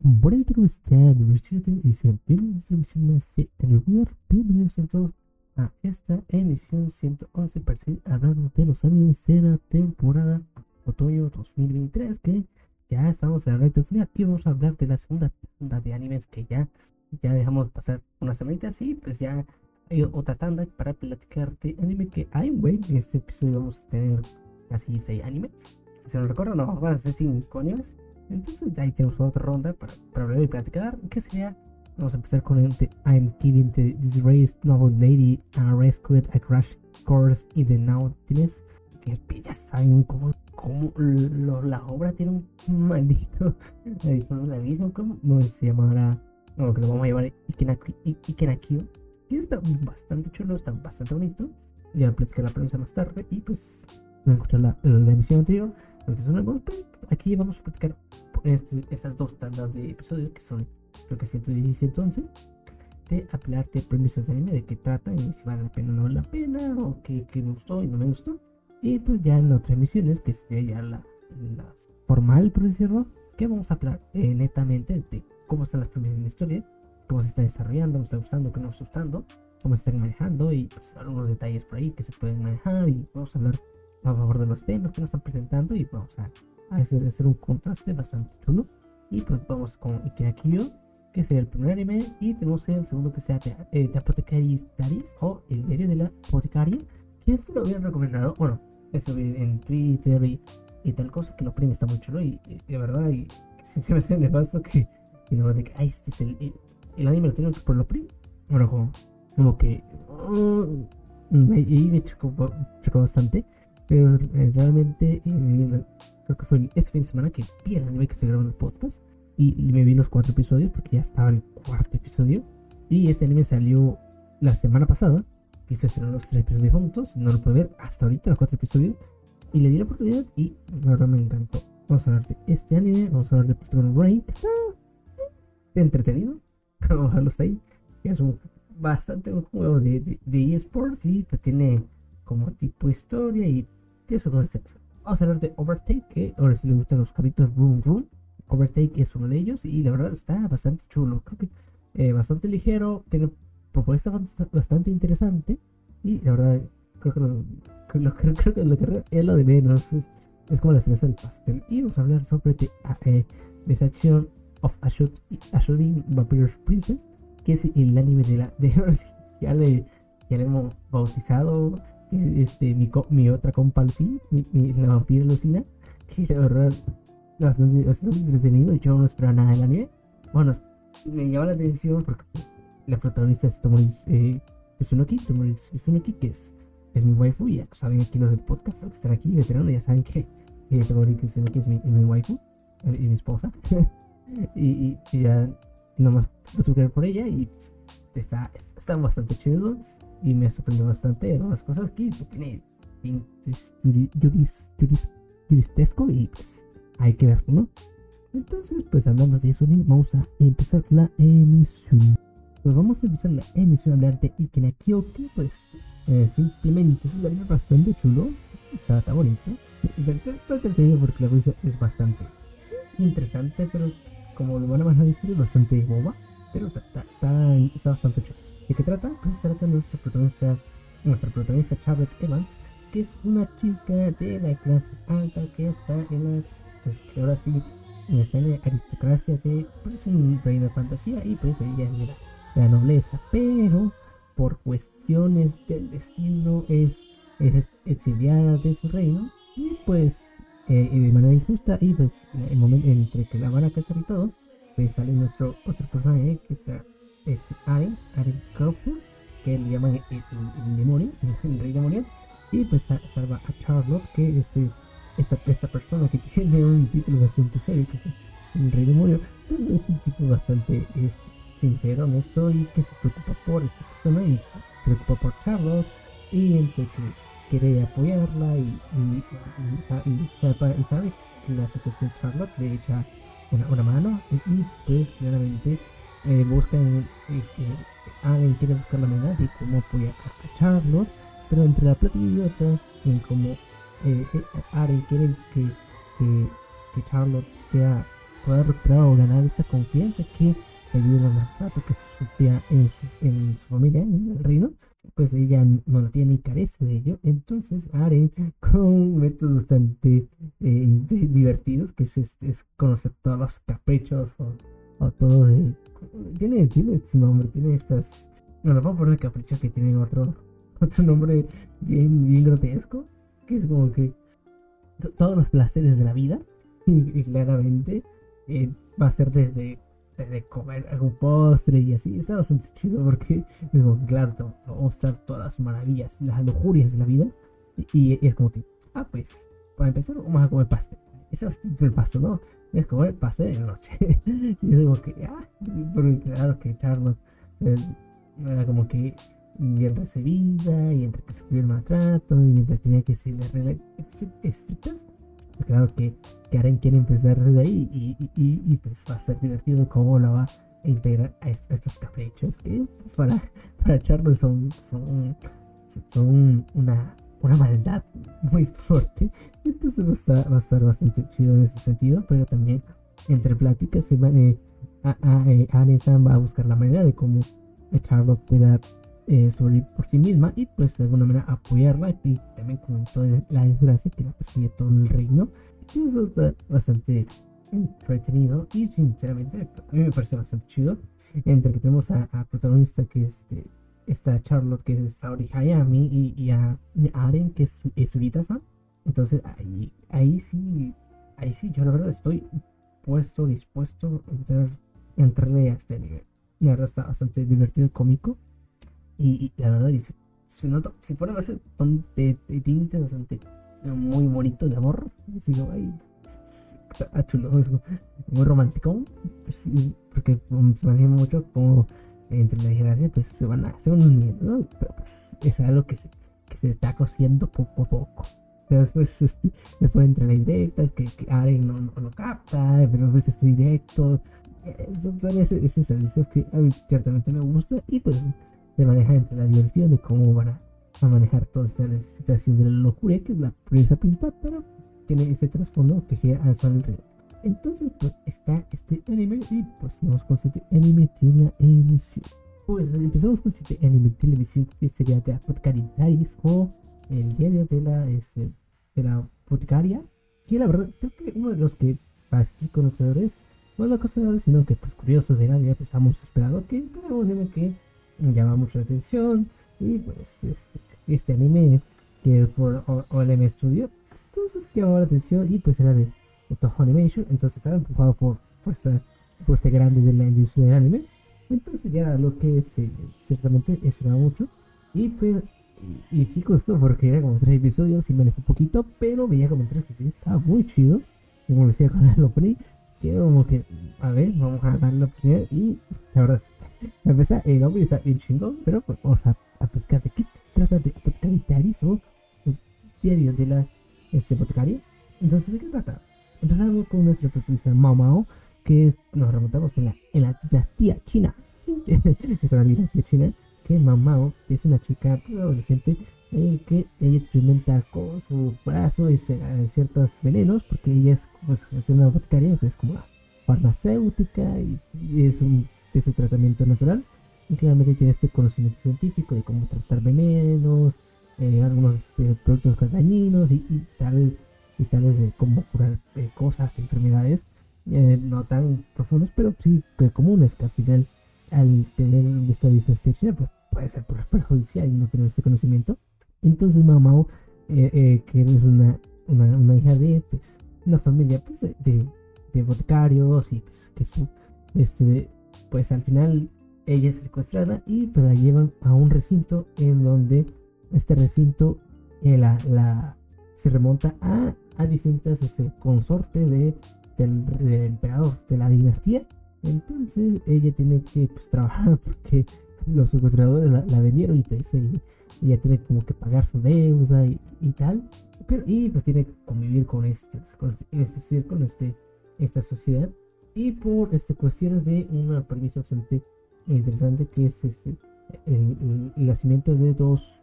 Buenas tardes, bienvenidos a esta emisión 111 para seguir hablando de los animes de la temporada otoño 2023 que ya estamos en la recta final y vamos a hablar de la segunda tanda de animes que ya, ya dejamos pasar una semana y pues ya hay otra tanda para platicar de anime que hay, güey, en este episodio vamos a tener casi 6 animes si no recuerdo, no, van a ser 5 animes entonces ahí tenemos otra ronda para, para hablar y platicar. ¿Qué sería? Vamos a empezar con el de I'm giving the disgraced noble lady a rescued a crash course in the Nautilus. Que ya saben cómo, cómo lo, la obra tiene un maldito la misma, ¿cómo no se llamará? No, que lo vamos a llamar Ikenakio. Que está bastante chulo, está bastante bonito. Ya platicar la prensa más tarde y pues voy a escuchar la, la emisión anterior algunos, aquí vamos a platicar este, estas dos tandas de episodios que son creo que 110 y 111 de hablarte premisas de anime, de qué tratan y si vale la pena o no vale la pena, o qué, me gustó y no me gustó. Y pues ya en otras emisiones, que sería ya la, la formal, por decirlo, que vamos a hablar eh, netamente de cómo están las premisas de la historia, cómo se está desarrollando, cómo está gustando, qué no está gustando, cómo se están manejando y pues algunos detalles por ahí que se pueden manejar y vamos a hablar a favor de los temas que nos están presentando y vamos a, hacer, hacer, un contraste bastante chulo. Y pues vamos con Ikenakyo, que sería el primer anime, y tenemos el segundo que sea eh, The Apothecary's Diaries o El diario de la apotecaria, que este lo habían recomendado, bueno, eso en Twitter y, y tal cosa, que lo prende está muy chulo y, de verdad, y si se me hace nefasto que, y no, de que, este es el, el, anime lo tengo por lo primo, bueno, como, como que, ahí me chocó, chocó bastante. Pero eh, realmente, eh, creo que fue este fin de semana que vi el anime que estoy grabando el podcast. Y, me vi los cuatro episodios porque ya estaba el cuarto episodio. Y este anime salió la semana pasada. Y se estrenaron los tres episodios juntos. No lo pude ver hasta ahorita, los cuatro episodios. Y le di la oportunidad y la verdad me encantó. Vamos a hablar de este anime. Vamos a hablar de Protagon Rain, está eh, entretenido. Ojalá esté ahí. Es un bastante juego de, de, eSports y pues tiene como tipo historia y eso Vamos a hablar de Overtake, que ahora si le gustan los capítulos Boom Boom. Overtake es uno de ellos y la verdad está bastante chulo. Creo que eh, bastante ligero, tiene propuesta bastante interesante y la verdad creo que lo, creo, que lo que es lo de menos. Es, como la cerveza del pastel. Y vamos a hablar sobre The, eh, of Ashudin Vampire Princess, que es el anime de la... De, ya, le, ya le hemos bautizado este, mi, mi otra compa Lucina, mi, la vampira Lucina, que la verdad bastante, bastante entretenido. Yo no esperaba nada del anime. Bueno, me llama la atención porque la protagonista es Tomoris eh, Tsunoki, Tomoris Tsunoki, que es, es mi waifu. Ya saben aquí los del podcast, los que están aquí veteranos, ya saben que eh, Tomoris Tsunoki es mi, mi waifu eh, y mi esposa. y, y, ya nomás tuve por ella y pues, está, está bastante chido y me sorprendió bastante algunas cosas que tiene tintes juris, juristesco y pues hay que ver, ¿no? Entonces, pues hablando de eso, vamos a empezar la emisión. Pues vamos a empezar la emisión a hablar de Ikenakyo, que pues eh, simplemente es un anime bastante chulo, está, está bonito, está entretenido porque la cosa es bastante interesante, pero como lo van a historia, es bastante boba, pero está, está, está bastante chulo. ¿De qué trata? Pues trata de nuestra protagonista, nuestra protagonista Charlotte Evans, que es una chica de la clase alta que está en la. Pues, ahora sí está en la aristocracia de. Pues un reino de fantasía y pues ella es de la, nobleza, pero por cuestiones del destino es, es exiliada de su reino y pues eh, de manera injusta y pues el momento entre que la van a casar y todo pues sale nuestro otro personaje que está este, Aren, Aren Crawford, que le llaman el, el, demonio, el, rey demonio, y pues salva a Charlotte, que es este, esta, esta persona que tiene un título bastante serio, que es el rey demonio, pues es un tipo bastante este, sincero, honesto y que se preocupa por esta persona y se preocupa por Charlotte y entre que quiere apoyarla y, y, sabe, que la situación Charlotte le echa una, una mano y, y pues claramente eh, buscan eh, que alguien quiere buscar la manera de cómo apoyar a Charlotte, pero entre la plata y otra, en como eh, eh, Aren quiere que, que, que, Charlotte sea pueda recuperar o ganar esa confianza que debido al maltrato que sufría en su, en su familia, en el reino, pues ella no lo tiene y carece de ello. Entonces Aren, con métodos bastante divertidos, que es, es, conocer todos los caprichos todo de... Tiene, tiene su nombre, tiene estas... No, no puedo poner caprichos que tienen otro, otro nombre bien, bien grotesco, que es como que todos los placeres de la vida, y, claramente eh, va a ser desde de comer algún postre y así. Está bastante chido porque es como, claro, te, va a mostrar todas las maravillas, las lujurias de la vida. Y, es como que, ah, pues, para empezar, vamos a comer pastel. Ese es el paso, ¿no? Es comer pastel en la noche. y es como que, ah, porque claro que Charlotte eh, era como que bien recibida y entre que sufrió el maltrato y mientras tenía que ser estrictas claro que Karen quiere empezar desde ahí y, pues va a ser divertido cómo la va a integrar a, estos caprichos que para, para Charles son, son, son una, una maldad muy fuerte. Entonces va a, estar, a bastante chido en ese sentido, pero también entre pláticas se va, eh, a, a, eh, va a buscar la manera de cómo Charlotte pueda eh, sobre por sí misma y pues de alguna manera apoyarla y también con toda la desgracia que la persigue todo el reino. Eso está bastante entretenido y sinceramente a mí me parece bastante chido. Entre que tenemos a, protagonista que es este, esta Charlotte que es Saori Hayami y, y, a, Aren que es, es Entonces ahí, ahí sí, ahí sí, yo la verdad estoy puesto, dispuesto a entrar, entrarle a este nivel. La verdad está bastante divertido y cómico. Y, la verdad, dice, se nota, se pone de tintes bastante muy bonito de amor. Así como, ay, está chulo, es muy romántico. Porque se maneja mucho como entre la desgracia, pues se van a hacer un ¿no? Pero pues es algo que se, que se está cociendo poco a poco. después, este, después entre la directa, que, que no, no, no, capta, pero a es directo. Son, son ese, servicio que a mí ciertamente me gusta y pues de manejar entre la diversión y cómo van a, manejar toda esta situación de la locura, que es la premisa principal, pero tiene ese trasfondo que gira al sol alrededor. Entonces, pues está este anime y pues vamos con este anime de la emisión. Pues empezamos con este anime televisión que sería de Apothecary o el diario de la, este, de la boticaria. Que la verdad, creo que uno de los que más conocedores, no conocedores, sino que pues curiosos de la vida, pues esperado que era un anime que llama mucho la atención. Y pues este, este anime que es por OLM Studio, entonces llamó la atención y pues era de, Toho Animation, entonces era empujado por, por, por este grande de la industria del anime. Entonces ya lo que se, ciertamente esperaba mucho. Y pues, y, sí costó porque era como tres episodios y me alejó un poquito, pero veía comentarios que sí estaba muy chido. Como decía con el opening, que como que, a ver, vamos a darle la oportunidad y la verdad, a empezar, el hombre está bien chingón, pero pues, vamos a, a platicar de qué trata de Apothecary o el diario de la este, boticaria. Entonces, ¿de qué trata? Empezamos con nuestra protagonista Mao Mao, que es, nos remontamos en la, en la dinastía china, con la dinastía china, que Mao Mao es una chica adolescente eh, que ella experimenta con su brazo y eh, ciertos venenos, porque ella es, pues, es una boticaria, es como una farmacéutica y, es un ese tratamiento natural. Y claramente tiene este conocimiento científico de cómo tratar venenos, eh, algunos productos dañinos y, tal, y tales de cómo curar cosas, enfermedades no tan profundas, pero sí comunes, que al final, al tener esta distancia, pues puede ser perjudicial y no tener este conocimiento. Entonces Mamao, eh, eh, que es una, una, hija de pues, una familia pues, de, de, boticarios y pues, que su, este, pues al final ella es secuestrada y pues la llevan a un recinto en donde este recinto eh, la, la, se remonta a, a distintas este, consortes de, del, emperador de la dinastía. Entonces ella tiene que pues, trabajar porque los secuestradores la, vendieron y pues, ella tiene como que pagar su deuda y, tal. Pero, y pues tiene que convivir con este, con este, este círculo, este, esta sociedad. Y por este, cuestiones de una premisa bastante interesante que es este, el, nacimiento de dos,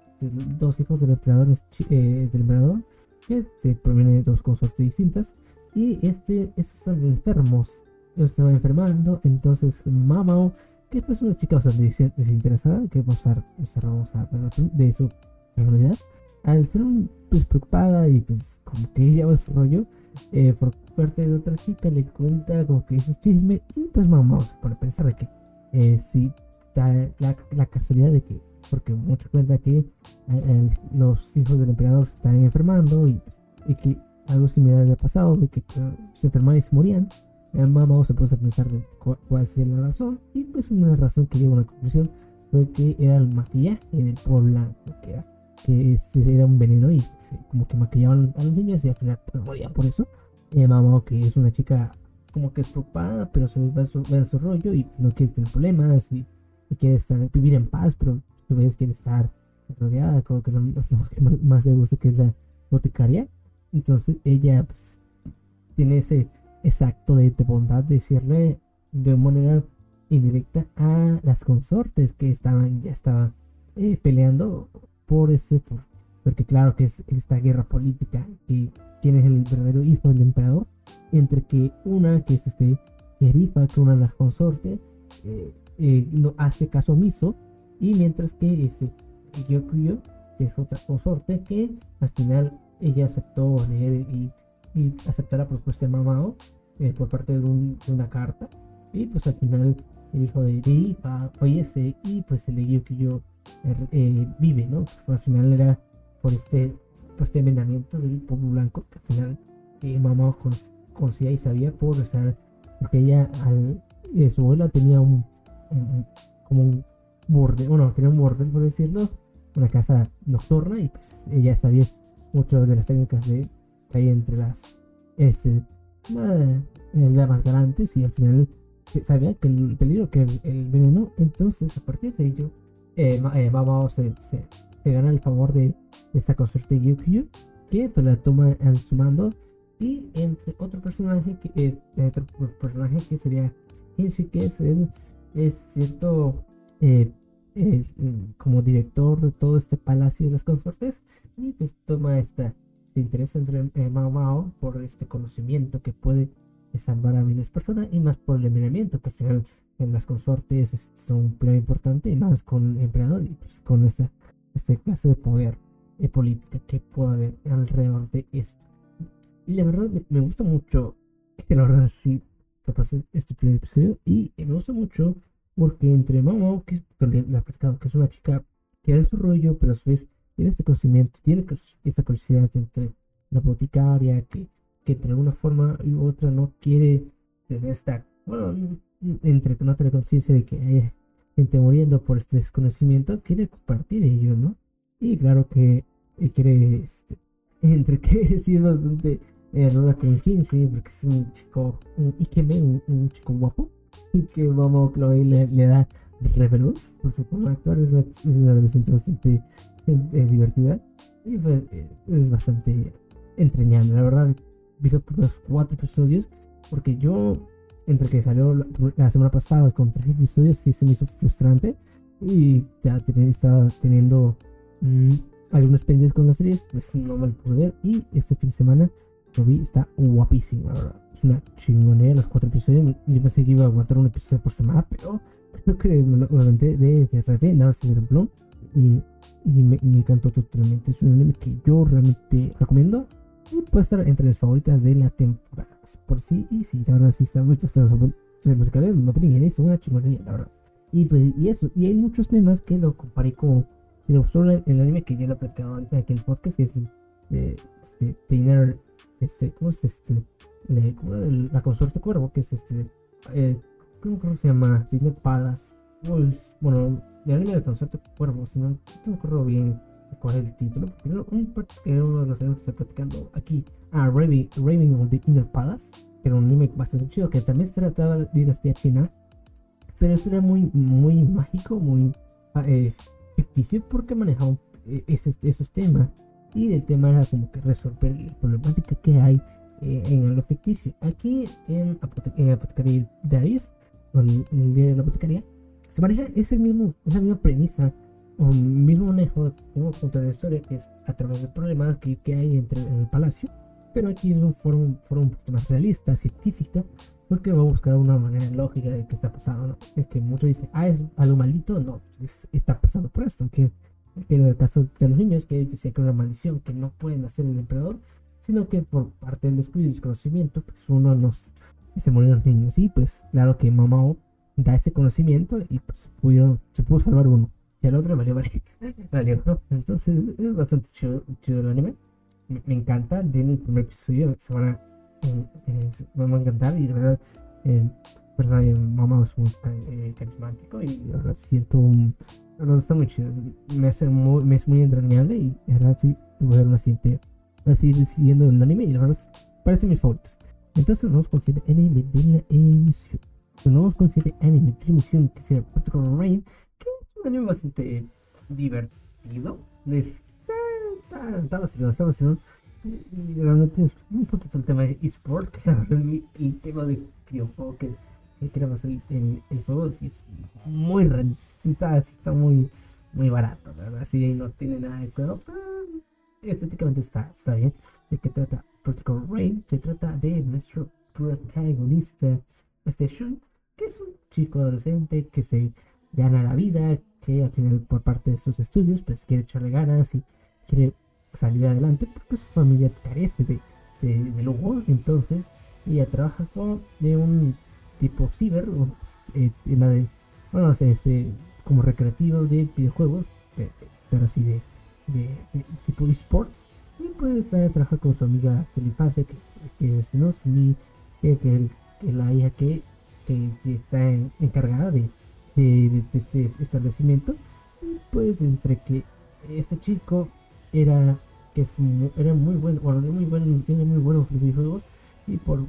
dos hijos del emperador, eh, del emperador que se provienen de dos cosas distintas. Y este, estos están enfermos estaba enfermando, entonces Mamao, que es una chica bastante desinteresada, que vamos a, vamos a de su personalidad, al ser un, pues preocupada y pues como que ella va su rollo, eh, por parte de otra chica le cuenta como que esos chisme y pues se pone a pensar de que eh, si la casualidad de que porque mucho cuenta que eh, los hijos del emperador se estaban enfermando y, y que algo similar había pasado, de que se enfermaban y se morían. Mamá se puso a pensar de cuál, sería la razón y pues una razón que llegó a una conclusión fue que era el maquillaje del polvo blanco, que era, que era un veneno y como que maquillaban a los niños y al final pues, morían por eso. Y mamá que es una chica como que es preocupada, pero se va a su, su rollo y no quiere tener problemas y, quiere estar, vivir en paz, pero su quiere estar rodeada, como que lo, que más le gusta que es la boticaria. Entonces ella pues, tiene ese, acto de, bondad de decirle de manera indirecta a las consortes que estaban ya estaban eh, peleando por ese porque claro que es esta guerra política que tiene el verdadero hijo del emperador entre que una que es este Erifa que una de las consortes eh, eh, no hace caso omiso y mientras que ese Gyokuyo que es otra consorte que al final ella aceptó leer y, aceptar la propuesta de Mamao eh, por parte de, una carta. Y pues al final el hijo de Rei fallece y pues el de que yo eh, vive, ¿no? Pues, al final era por este, por este envenenamiento del pueblo blanco que al final eh, Mamao conocía y sabía por estar, porque ella, al, eh, su abuela tenía un, como un borde, bueno, tenía un borde por decirlo, una casa nocturna y pues ella sabía muchas de las técnicas de que entre las este, más galantes y al final sabía que el peligro que el, veneno entonces a partir de ello eh, eh se, se, gana el favor de, esta consorte Yukio que pues la toma en su mando y entre otro personaje que eh, otro personaje que sería Hinshi que es es cierto eh, Mm, como director de todo este palacio de las consortes y pues toma esta se interesa entre eh, Mao Mao por este conocimiento que puede salvar a miles de personas y más por el envenenamiento que al final en las consortes son un pleno importante y más con el emperador y pues con esta, esta clase de poder y política que puede haber alrededor de esto. Y la verdad me, gusta mucho que la verdad sí este primer episodio y me gusta mucho porque entre Mamo, que le ha platicado que es una chica que es su rollo, pero a su vez tiene este conocimiento, tiene esta curiosidad entre la boticaria, que, que de alguna forma u otra no quiere tener esta, bueno, entre no tener conciencia de que hay gente muriendo por este desconocimiento, quiere compartir ello, ¿no? Y claro que quiere, este, entre que sí es bastante eh, ruda con Kinsey, porque es un chico, un Ikemen, un chico guapo que Momo Chloe le, le da Revelus por su forma de actuar. Es una, es una adolescente bastante eh, divertida y pues, eh, es bastante entrañable. La verdad, he visto los cuatro episodios porque yo, entre que salió la, semana pasada con tres episodios, sí se me hizo frustrante y ya estaba teniendo mmm, algunos pendientes con las series, pues no me lo pude ver. Y este fin de semana lo vi, está guapísimo, la verdad. Es una chingonera los cuatro episodios. Yo pensé que iba a aguantar un episodio por semana, pero creo que me lo de, de repente, nada más el plom. Y, y me, encantó totalmente. Es un anime que yo realmente recomiendo. Y puede estar entre las favoritas de la temporada. Por sí, y sí, la verdad, sí está muchos temas musicales. Lo es una chingonería, la verdad. Y, pues, y eso, y hay muchos temas que lo comparé con. Gustó el, anime que ya lo he platicado antes aquí en el podcast, que es de este, Tainer este, ¿cómo es este? la consorte cuervo, que es este, eh, ¿cómo se llama? Tiene palas. Bueno, la línea de consorte cuervo, si no, no me acuerdo bien cuál es el título, porque era, uno de los animes que está platicando aquí. Ah, Raving, Raving of the Inner Palace, que era un anime bastante chido, que también se trataba de dinastía china, pero esto era muy, muy mágico, muy eh, ficticio, porque manejaba eh, esos temas y el tema era como que resolver la problemática que hay eh, en lo ficticio. Aquí en, Apotecaria Diaries, o el, el diario de la apotecaria, se maneja ese mismo, esa misma premisa, o mismo manejo de cómo contar la historia, que es a través de problemas que, que hay entre en el palacio. Pero aquí es un foro, un, un poquito más realista, científica, porque va a buscar una manera lógica de qué está pasando, ¿no? Es que muchos dicen, ah, es algo maldito, no, está pasando por esto, que, que, en el caso de los niños, que decía que era una maldición, que no pueden hacer el emperador, sino que por parte del descuido y desconocimiento, pues uno nos se murieron los niños, y pues claro que Mamao da ese conocimiento y pues pudieron, se pudo salvar uno, y al otro valió, valió, ¿no? Entonces es bastante chido, chido el anime, me, me encanta, de el primer episodio se van a me va a encantar y de verdad el personaje es muy eh, carismático y de verdad siento un, verdad está muy chido. Me hace muy, me es muy entrañable y de verdad sí voy a dar una siguiente voy a seguir siguiendo el anime y de verdad parece mi favorito. Entonces nos vamos con el anime de la emisión. Nos vamos con el anime de emisión que se llama Protocol Rain que es un anime bastante divertido. Está, está, está vacilón, está vacilón. Y realmente es un poquito el tema de esports, que es el, el, tema de videojuego que, que queremos el, el, juego, sí es muy está, está muy, muy barato, ¿verdad? Así no tiene nada de juego, pero estéticamente está, está bien. ¿De qué trata Protocol Rain? Se trata de nuestro protagonista, Station, que es un chico adolescente que se gana la vida, que al final por parte de sus estudios pues quiere echarle ganas y quiere salir adelante porque su familia carece de, de, lujo. Entonces ella trabaja con de un tipo ciber, eh, de, bueno, ese, como recreativo de videojuegos, pero así de, de, tipo esports. Y pues trabaja con su amiga la infancia, que, que es ¿no? mi, que, que, la hija que, que, está encargada de, de, este establecimiento. Y pues entre que este chico era que es era muy bueno, bueno, muy bueno, tiene muy buenos videojuegos y por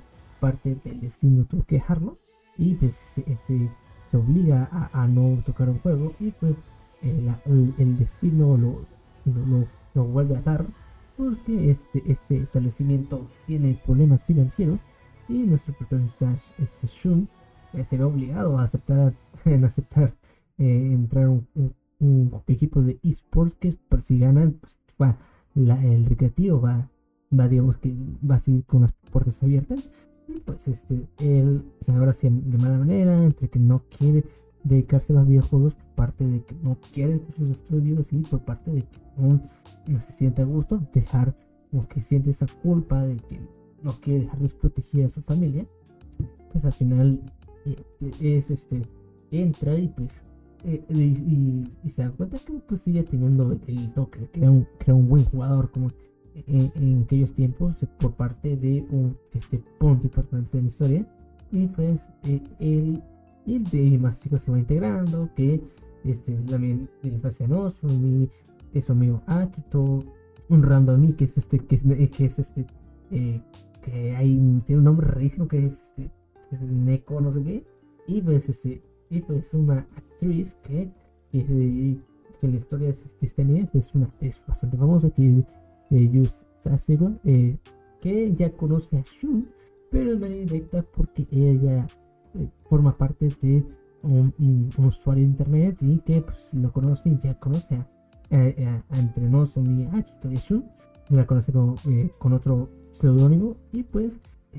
parte del destino tuvo que dejarlo y pues se, se, obliga a, a, no tocar un juego y pues el, el, destino lo, lo, lo, vuelve a dar porque este, este establecimiento tiene problemas financieros y nuestro protagonista este Shun eh, se ve obligado a aceptar en aceptar eh, entrar un, un, equipo de esports que por si ganan pues va el recreativo va, va, digamos que va a seguir con las puertas abiertas. Pues este, él se abraza de mala manera, entre que no quiere dedicarse a los videojuegos por parte de que no quiere sus estudios y por parte de que no, se siente a gusto dejar como que siente esa culpa de que no quiere dejar desprotegida a su familia pues al final eh, es este entra y pues eh, y, se da cuenta que pues sigue teniendo el toque, que un buen jugador como en, aquellos tiempos por parte de un este punto importante en la historia. Y pues eh, él y de demás chicos se va integrando que este también de la infancia no mi es su amigo Akito un random que es este que es, que es este eh, que hay tiene un nombre rarísimo que es este Neko no sé qué. Y pues este y pues una actriz que, que, en la historia de este anime es una actriz bastante famosa que es eh, Yus Sasebo, eh, que ya conoce a Shun, pero de manera directa porque ella eh, forma parte de un, usuario de internet y que pues, lo conoce ya conoce a, entre Akito y Shun, la conoce con, eh, con otro seudónimo y pues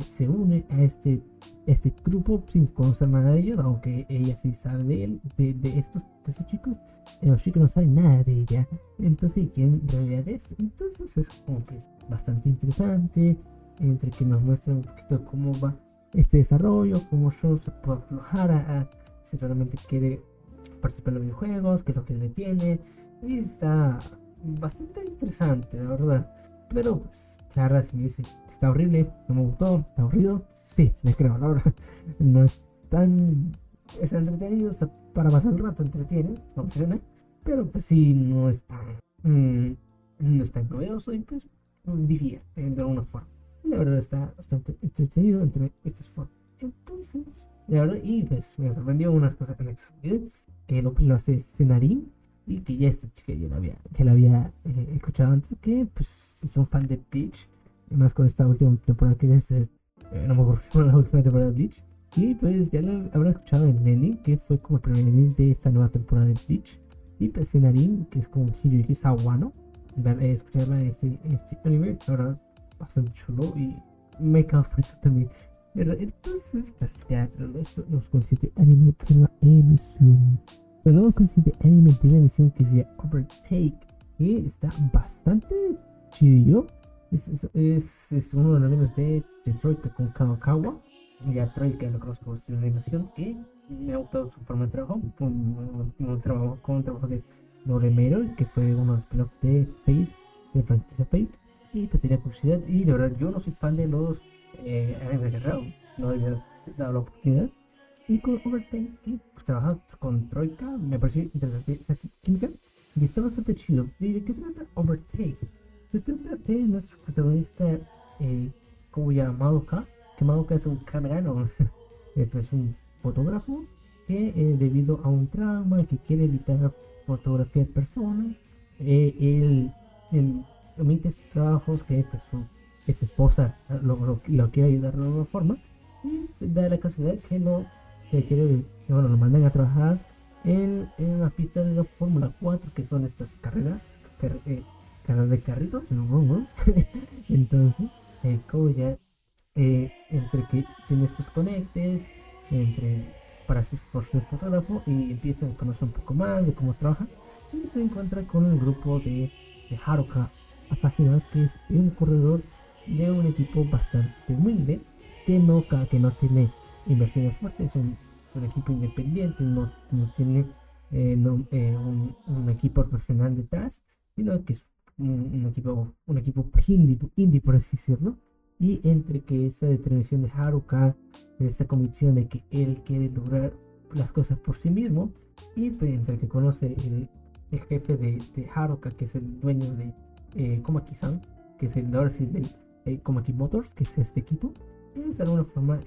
se une a este este grupo sin conocer nada de ellos, aunque ella sí sabe de él, de, de estos, de estos chicos, los chicos no saben nada de ella. Entonces, ¿quién en realidad es? Entonces es como que es bastante interesante, entre que nos muestran un poquito cómo va este desarrollo, cómo Sean se puede aflojar a, si realmente quiere participar en los videojuegos, qué es lo que le tiene, y está bastante interesante, de verdad. Pero pues, la si me dice está horrible, no me gustó, está aburrido Sí, le creo, la verdad. No es tan. Es entretenido, está para pasar el rato, entretiene, funciona. Pero pues sí, no es tan. Mm, no es tan novedoso y pues divierte de alguna forma. La verdad está bastante entretenido entre estas formas. Entonces, la verdad, y pues me sorprendió unas cosas que que lo, lo hace Cenarín y que ya esta chica ya la había, ya la había eh, escuchado antes, que pues si son fan de Peach, más con esta última temporada que es el eh, no me acuerdo si fue la última temporada de Bleach. Y pues ya lo habrán escuchado en ending, que fue como el primer ending de esta nueva temporada de Bleach. Y pues en que es como Hiroyuki Sawano. Eh, escucharla en este, este anime, ahora bastante chulo y me eso también. Entonces, pues ya esto nos consiste anime en la emisión. Pero nos consiste anime de la emisión que se llama Overtake, que está bastante chido. Es, es, es, uno de los animes de, de Troika con Kadokawa. Ya Troika lo conozco por su animación, que me ha gustado su forma de trabajo. Un, un, trabajo con un trabajo de Doremero, que fue uno de los spin-offs de Fate, de franquicia Fate. Y pues tenía curiosidad. Y de verdad, yo no soy fan de los eh, animes de Guerrero. No había dado la oportunidad. Y con Overtime, que trabajando con Troika, me pareció interesante esa química. Y está bastante chido. de qué trata Overtake? Se trata de nuestro protagonista, eh, como ya Madoka, que Madoka es un camerano, eh, pues un fotógrafo, que eh, debido a un trauma que quiere evitar fotografiar personas, eh, él, él omite sus trabajos que pues, su ex esposa lo, lo, quiere ayudar de alguna forma, y da la casualidad que no que quiere, bueno, lo mandan a trabajar en, en la pista de la Fórmula 4, que son estas carreras, eh, carreras de carritos, ¿no? Entonces, eh, como ya, eh, entre que tiene estos conectes, entre para ser, ser fotógrafo, y empieza a conocer un poco más de cómo trabaja, y se encuentra con el grupo de, de Haruka Asahira, que es un corredor de un equipo bastante humilde, que no, que no tiene inversiones fuertes, es un, equipo independiente, no, no tiene eh, eh, un, equipo profesional detrás, sino que es un, equipo, un equipo indie, indie, por así decirlo. Y entre que esa determinación de Haruka, esa convicción de que él quiere lograr las cosas por sí mismo, y pues, entre que conoce el, jefe de, Haruka, que es el dueño de eh, Komaki-san, que es el Darcy de eh, Komaki Motors, que es este equipo, es de alguna forma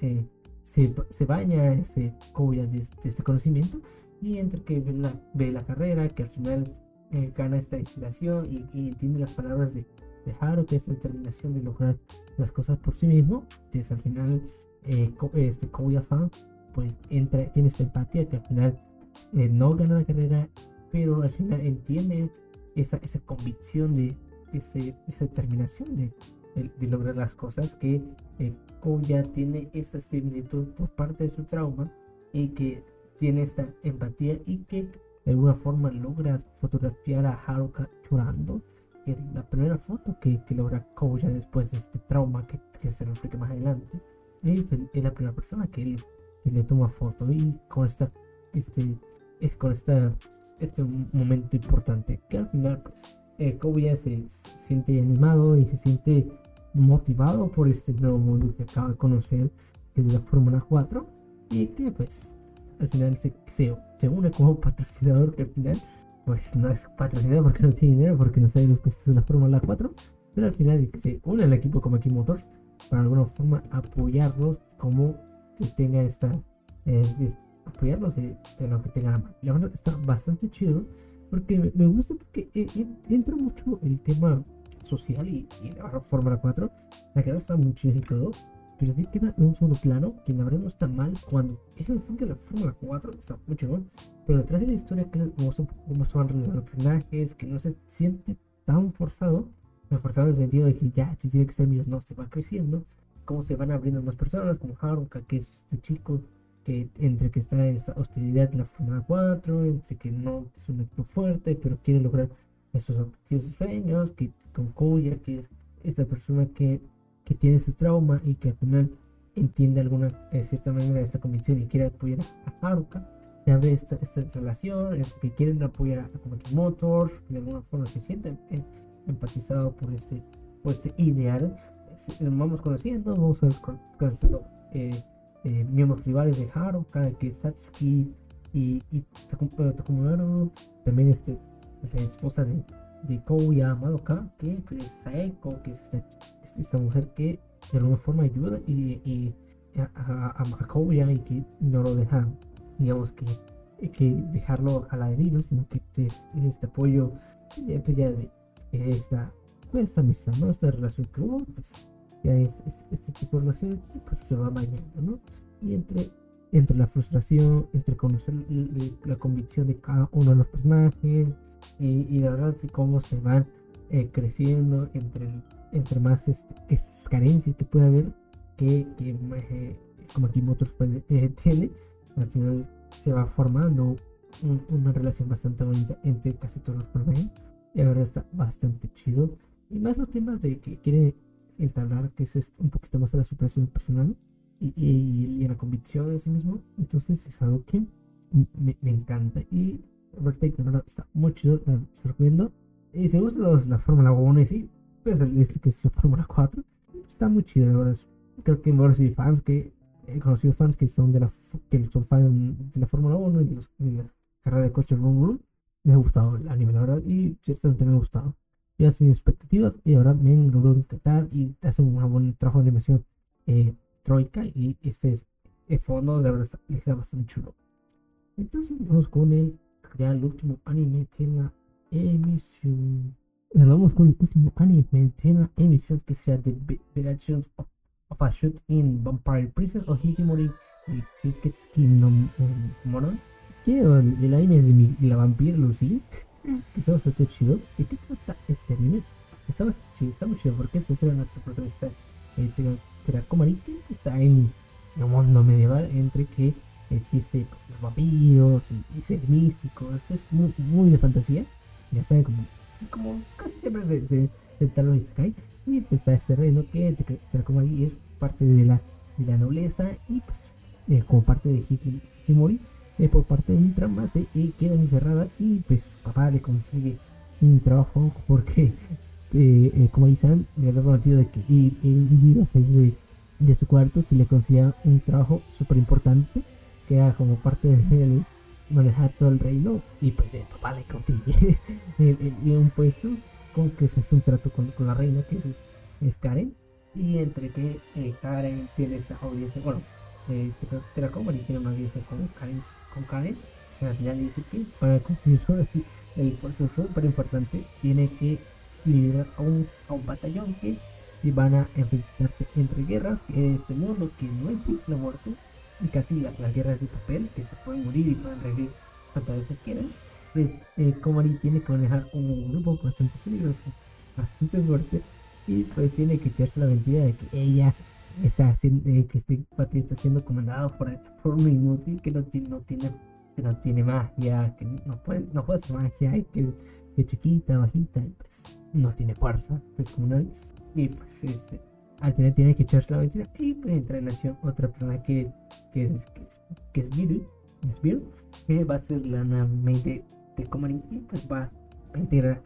se, se baña, se cobra de, este conocimiento y entre que ve la, ve la carrera, que al final eh, gana esta inspiración y, entiende las palabras de, de Haru, que es la determinación de lograr las cosas por sí mismo, entonces al final eh, este Koya-san pues entra, tiene esta empatía que al final eh, no gana la carrera, pero al final entiende esa, esa convicción de, ese, esa determinación de, de, lograr las cosas que eh, ya tiene esa similitud por parte de su trauma y que tiene esta empatía y que de alguna forma logra fotografiar a Haruka llorando. Que es la primera foto que, que logra Kouya después de este trauma que, que se lo explica más adelante. Y pues, es la primera persona que, le toma foto y con esta, este, es con esta, este momento importante que al final pues eh, se, se, siente animado y se siente motivado por este nuevo mundo que acaba de conocer, que es la Fórmula 4, y que pues al final se, une como patrocinador, que al final pues no es patrocinador porque no tiene dinero, porque no sabe los costos de la Fórmula 4, pero al final se une al equipo como Aquí Motors para de alguna forma apoyarlos como que tenga esta, eh, apoyarlos de, lo que tengan mano. La verdad está bastante chido porque me, gusta porque eh, entra mucho el tema social y, y la Fórmula 4, la que está muy chido y todo, pero sí queda en un solo plano, que la verdad no está mal cuando es el fin de la Fórmula 4, está muy chingón, pero detrás de la historia que cómo, cómo van los personajes, que no se siente tan forzado, forzado en el sentido de que ya, si tiene que ser míos, no, se va creciendo, cómo se van abriendo más personas, como Haruka, que es este chico que entre que está en esa hostilidad de la Fórmula 4, entre que no es un equipo fuerte, pero quiere lograr esos objetivos y sueños, que con Koya, que es esta persona que, que tiene su trauma y que al final entiende alguna, de cierta manera, esta convicción y quiere apoyar a Haruka. Abre esta, esta relación que quieren apoyar a Komaki Motors, de alguna forma se sienten empatizados por este, por este ideal. Vamos conociendo, vamos a ver conociendo eh, eh, miembros rivales de Haruka, que es Satsuki y, y también este la esposa de, de Kouya Madoka, que es Saeko, que es esta, mujer que de alguna forma ayuda y, y a, a, Kouya y que no lo deja, digamos que, que dejarlo a la deriva, sino que este, este apoyo pues de esta, pues esta amistad, ¿no? esta relación que hubo, pues ya es, este tipo de relación pues, se va bañando, ¿no? Y entre entre la frustración, entre conocer la convicción de cada uno de los personajes, y, de verdad cómo se van eh, creciendo entre, entre más este, carencias que puede haber que, que eh, como Kimotos pues, eh, tiene, al final se va formando una relación bastante bonita entre casi todos los personajes. Y ahora está bastante chido. Y más los temas de que quiere entablar, que es un poquito más de la superación personal y, y, la convicción de sí mismo. Entonces es algo que me, me encanta. Y Overtake, la está muy chido, se recomiendo. Y si gusta los, la Fórmula 1 y sí, pues este que es la Fórmula 4, está muy chido, la verdad. Creo que hay fans que he conocido fans que son de la que son fans de la Fórmula 1 y de, los, de la carrera de coches Room Les ha gustado el anime, la verdad, y ciertamente me ha gustado. Ya sin expectativas y ahora me logró encantar y hacen un buen trabajo de animación eh, troika y este es el fondo de verdad está bastante chulo. Entonces vamos con el ya el último anime tiene la emisión. Vamos con el último anime tiene la emisión que sea The Villations of, of, a Shoot in Vampire Prison o Hikimori y Kiketsuki no Moron. Que el, el anime es de, la vampira Lucy. que está bastante chido. ¿De qué trata este anime? Está chido, está muy chido porque este es nuestro protagonista eh, Terakomari que está en un mundo medieval entre que existe pues, los vampiros y, y es muy, muy, de fantasía, ya saben, como, como casi siempre de, de, de Talon y y pues está ese reino que Terakomari es parte de la, de la nobleza y pues eh, como parte de Hikimori, eh, por parte de un trama se eh, queda encerrada y pues papá le consigue un trabajo porque eh, eh como dicen le había prometido de que él, iba a salir de, de su cuarto si le conseguía un trabajo súper importante como parte de él manejar todo el reino y pues el papá le consigue un puesto con que se hace un trato con, la reina que es, Karen. Y entre que eh, Karen tiene esta audiencia bueno eh, y tiene una audiencia con Karen con Karen al final dice que para conseguir ahora sí el puesto súper importante tiene que liderar a un, a un batallón que van a enfrentarse entre guerras en este mundo que no existe la muerte y casi las guerras de papel, que se pueden morir y pueden revivir cuantas veces quieran, pues eh, Komari tiene que manejar un grupo bastante peligroso, bastante fuerte, y pues tiene que quitarse la mentira de que ella está haciendo, eh, que este patio está siendo comandado por, por un inútil que no tiene, no tiene, que no tiene magia, que no puede, no puede hacer magia, y que, es chiquita, bajita, y pues no tiene fuerza, pues como una, y pues este, al final tiene que echarse la mentira y pues entra en acción otra persona que, que es que es, que es es que va a ser la mente de Komari y pues va a integrar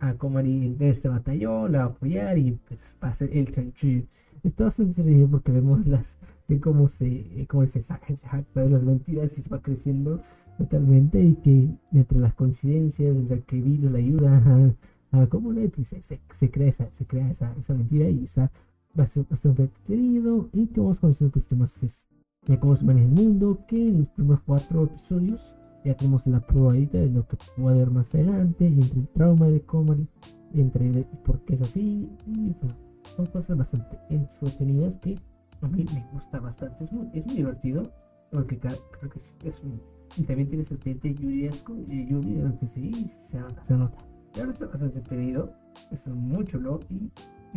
a, a, Komari en este batallón, la va a apoyar y pues va a ser el chanchu. Está bastante serio porque vemos las de cómo se, cómo se saca, se jacta de las mentiras y se va creciendo totalmente y que entre las coincidencias, entre que Virus la ayuda a como pues, se, se, se, crea, esa, se crea esa, esa mentira y está bastante entretenido. Y que vamos a conocer un poquito más es, de cómo se maneja el mundo, que en los primeros cuatro episodios ya tenemos la probadita de lo que puede haber más adelante, entre el trauma de Comedy, entre por qué es así, y pues, son cosas bastante entretenidas que a mí me gusta bastante, es muy, es muy divertido, porque creo que es, es un, y también tiene ese tinte yuriesco, y Yuri, aunque sí, se nota, se nota. Ya no está bastante entretenido. Es muy chulo. Y,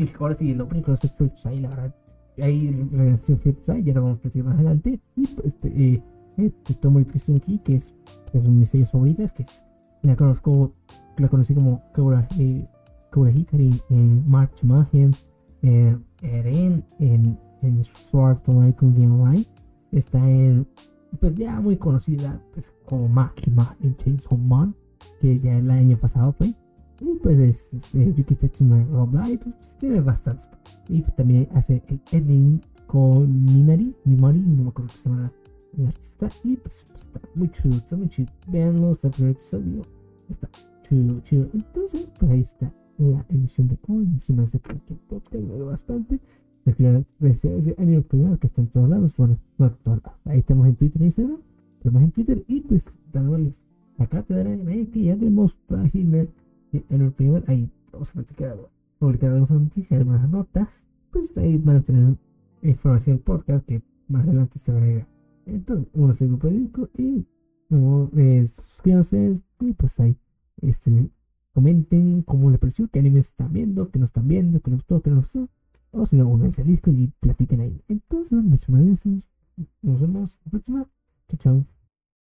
y ahora siguiendo películas de Fruit Side, la verdad. Ahí relación Fruit Side, ya lo vamos a platicar más adelante. Y pues este, eh, este Tomoe que es, es una de mis series favoritas, que es, la conozco, la conocí como Kaura, eh, Hikari en March Magen, eh, Eren, en, en Sword Game Online. Está en, pues ya muy conocida, pues como Makima en Chainsaw Man, que ya el año pasado fue. Y pues es, es eh, Yuki Setsuna Robla y pues tiene bastante. Y pues, también hace el ending con Minari, Mimari, no me acuerdo qué se llama la artista. Y pues, pues, está muy chulo, está muy chido. Veanlo, está el episodio. Está chulo, chido. Entonces, pues ahí está la emisión de hoy. Si me hace cualquier podcast, me veo bastante. Prefiero ese anime primero que está en todos lados. Bueno, no en todos lados. Ahí estamos en Twitter e Instagram. Estamos en Twitter y pues dándole acá te darán que ya tenemos página en el primer ahí vamos a platicar publicar algunas noticias algunas notas pues ahí van a tener información podcast que más adelante se agrega entonces uno se el grupo de y luego eh, suscríbanse y pues ahí este comenten cómo les pareció qué animes están viendo qué no están viendo qué les gustó qué no gustó o si no, únanse al Discord y platiquen ahí. Entonces, muchas gracias. Nos vemos la próxima. Chao, chao.